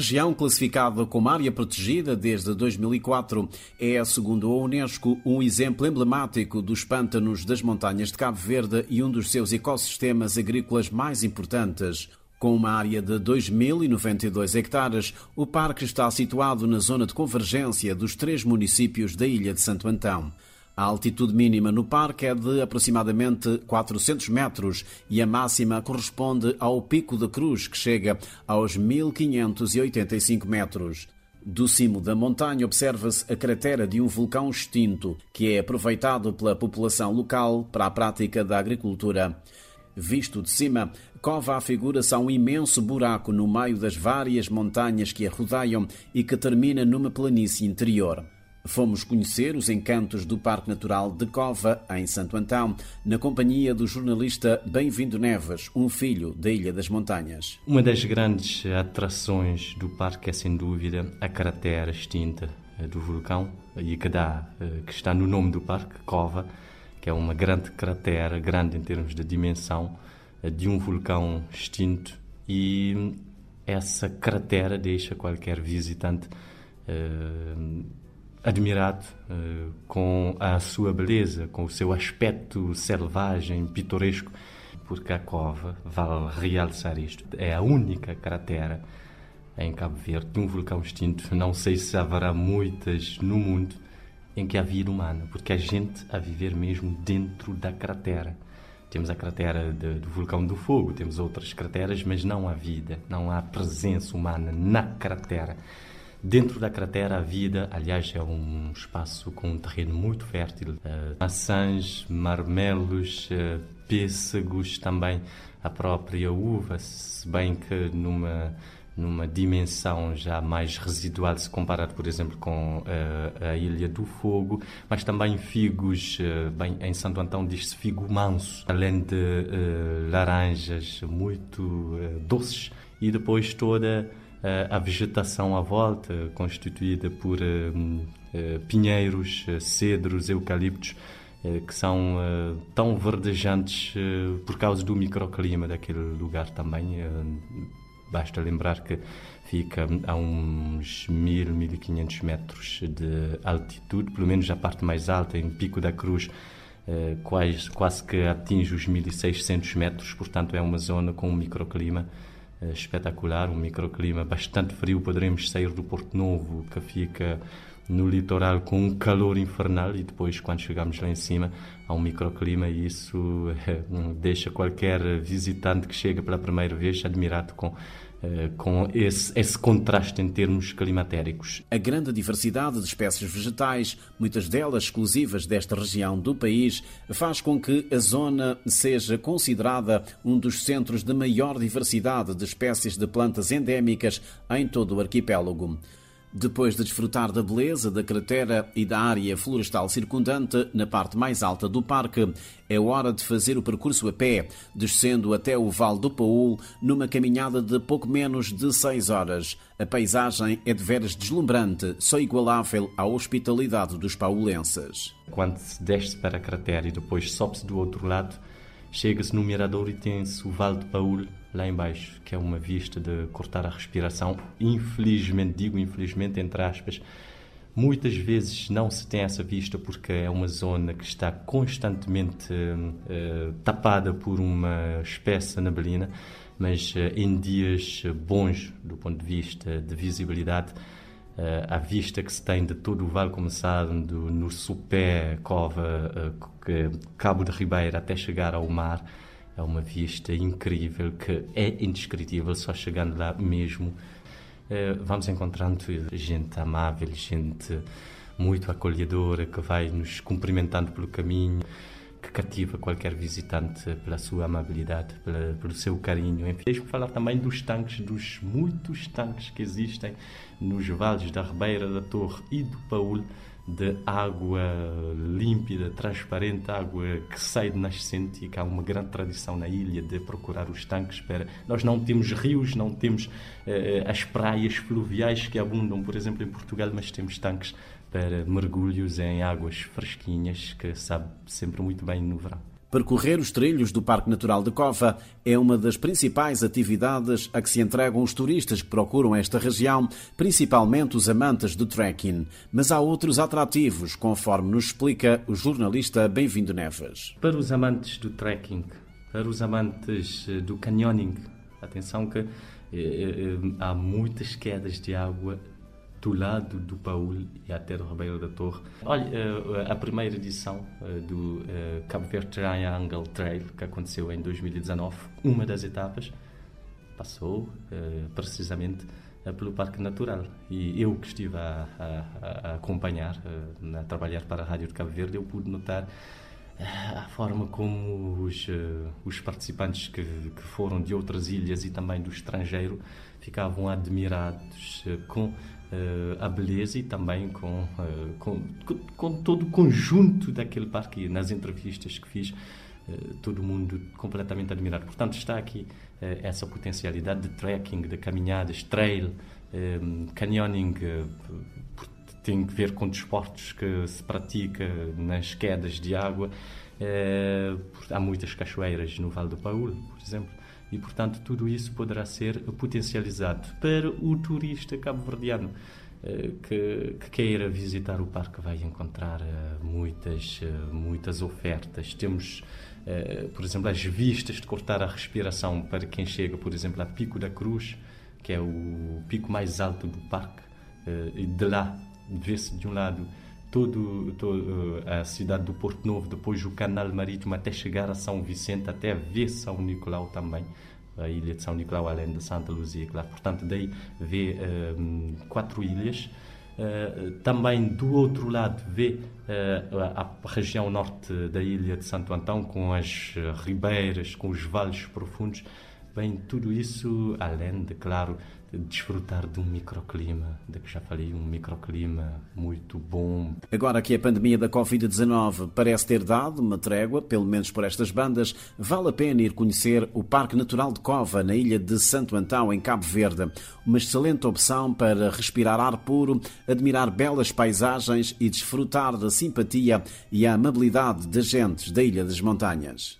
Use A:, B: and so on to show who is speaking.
A: região, classificada como área protegida desde 2004, é, segundo a Unesco, um exemplo emblemático dos pântanos das montanhas de Cabo Verde e um dos seus ecossistemas agrícolas mais importantes. Com uma área de 2.092 hectares, o parque está situado na zona de convergência dos três municípios da Ilha de Santo Antão. A altitude mínima no parque é de aproximadamente 400 metros e a máxima corresponde ao Pico da Cruz, que chega aos 1585 metros. Do cimo da montanha observa-se a cratera de um vulcão extinto, que é aproveitado pela população local para a prática da agricultura. Visto de cima, Cova afigura-se a um imenso buraco no meio das várias montanhas que a rodeiam e que termina numa planície interior. Fomos conhecer os encantos do Parque Natural de Cova, em Santo Antão, na companhia do jornalista Bem-vindo Neves, um filho da Ilha das Montanhas.
B: Uma das grandes atrações do parque é, sem dúvida, a cratera extinta eh, do vulcão, e que, dá, eh, que está no nome do parque, Cova, que é uma grande cratera, grande em termos de dimensão, eh, de um vulcão extinto, e essa cratera deixa qualquer visitante admirado uh, com a sua beleza, com o seu aspecto selvagem, pitoresco, porque a cova, vale realçar isto, é a única cratera em Cabo Verde de um vulcão extinto. Não sei se haverá muitas no mundo em que há vida humana, porque há gente a viver mesmo dentro da cratera. Temos a cratera de, do vulcão do fogo, temos outras crateras, mas não há vida, não há presença humana na cratera. Dentro da cratera, a vida, aliás, é um espaço com um terreno muito fértil. Uh, maçãs, marmelos, uh, pêssegos, também a própria uva, se bem que numa numa dimensão já mais residual se comparado, por exemplo, com uh, a Ilha do Fogo, mas também figos, uh, bem, em Santo Antão diz-se figo manso, além de uh, laranjas muito doces e depois toda a vegetação à volta, constituída por eh, eh, pinheiros, cedros, eucaliptos, que são tão verdejantes por causa do microclima daquele lugar também. Basta lembrar que fica a uns 1000, 1500 metros de altitude, pelo menos a parte mais alta, em Pico da Cruz, quase, quase que atinge os 1600 metros, portanto é uma zona com um microclima eh, espetacular, um microclima bastante frio. Poderemos sair do Porto Novo, que fica no litoral com um calor infernal e depois quando chegamos lá em cima há um microclima e isso é, deixa qualquer visitante que chega pela primeira vez admirado com eh, com esse, esse, contraste em termos climatéricos.
A: A grande diversidade de espécies vegetais, muitas delas exclusivas desta região do país, faz com que a zona seja considerada um dos centros de maior diversidade de espécies de plantas endémicas em todo o arquipélago. Depois de desfrutar da beleza da cratera e da área florestal circundante na parte mais alta do parque, é hora de fazer o percurso a pé, descendo até o Vale do Paul numa caminhada de pouco menos de seis horas. A paisagem é de veras deslumbrante, só igualável à hospitalidade dos paulenses.
B: Quando se desce para a cratera e depois sobe-se do outro lado, chega-se no mirador e tem-se o Vale de Paul lá embaixo, que é uma vista de cortar a respiração. Infelizmente, digo infelizmente, entre aspas, muitas vezes não se tem essa vista porque é uma zona que está constantemente uh, tapada por uma espessa neblina, mas uh, em dias bons do ponto de vista de visibilidade, a vista que se tem de todo o vale começando no Supé, Cova, Cabo de Ribeira até chegar ao mar, é uma vista incrível que é indescritível só chegando lá mesmo. Eh, vamos encontrando gente amável, gente muito acolhedora que vai nos cumprimentando pelo caminho, que cativa qualquer visitante pela sua amabilidade, pela, pelo seu carinho. Enfim, deixe-me falar também dos tanques, dos muitos tanques que existem nos vales da Ribeira, da Torre e do Paul de água límpida, transparente, água que sai de nascente e que há uma grande tradição na ilha de procurar os tanques para... Nós não temos rios, não temos eh, as praias fluviais que abundam, por exemplo, em Portugal, mas temos tanques para mergulhos em águas fresquinhas que sabe sempre muito bem no verão.
A: Percorrer os trilhos do Parque Natural de Cova é uma das principais atividades a que se entregam os turistas que procuram esta região, principalmente os amantes do trekking. Mas há outros atrativos, conforme nos explica o jornalista Bem-vindo Neves.
B: Para os amantes do trekking, para os amantes eh, do canyoning, atenção que eh, eh, há muitas quedas de água do lado do Paul e até do Ribeiro da Torre. Olha, eh, a primeira edição eh, do eh, Cabo Verde Triangle Trail, que aconteceu em 2019, uma das etapas passou precisamente pelo Parque Natural. E eu que estive a, a, a acompanhar, a trabalhar para a Rádio de Cabo Verde, eu pude notar a forma como os, os participantes que, que foram de outras ilhas e também do estrangeiro ficavam admirados com uh, a beleza e também com, uh, com, com, todo o conjunto daquele parque. Nas entrevistas que fiz, uh, todo mundo completamente admirado. Portanto, está aqui essa potencialidade de trekking, de caminhadas, trail, um, canyoning, tem que ver com desportos que se pratica nas quedas de água. há muitas cachoeiras no Vale do Paulo, por exemplo e, portanto, tudo isso poderá ser potencializado para o turista cabo-verdiano eh, que, que, queira visitar o parque vai encontrar eh, muitas, muitas ofertas. Temos, por exemplo, as vistas de cortar a respiração para quem chega, por exemplo, a Pico da Cruz, que é o pico mais alto do parque, e de lá vê-se de um lado todo, todo, a cidade do Porto Novo, depois o canal marítimo até chegar a São Vicente, até ver São Nicolau também, a ilha de São Nicolau, além de Santa Luzia, claro. Portanto, daí vê um, quatro ilhas. Uh, também do outro lado vê uh, a, a, região norte da ilha de Santo Antão com as ribeiras, com os vales profundos. Bem, tudo isso, além de, claro, desfrutar de um microclima, de que já falei, um microclima muito bom.
A: Agora que a pandemia da Covid-19 parece ter dado uma trégua, pelo menos por estas bandas, vale a pena ir conhecer o Parque Natural de Cova, na ilha de Santo Antão, em Cabo Verde. Uma excelente opção para respirar ar puro, admirar belas paisagens e desfrutar da simpatia e a amabilidade das gentes da Ilha das Montanhas.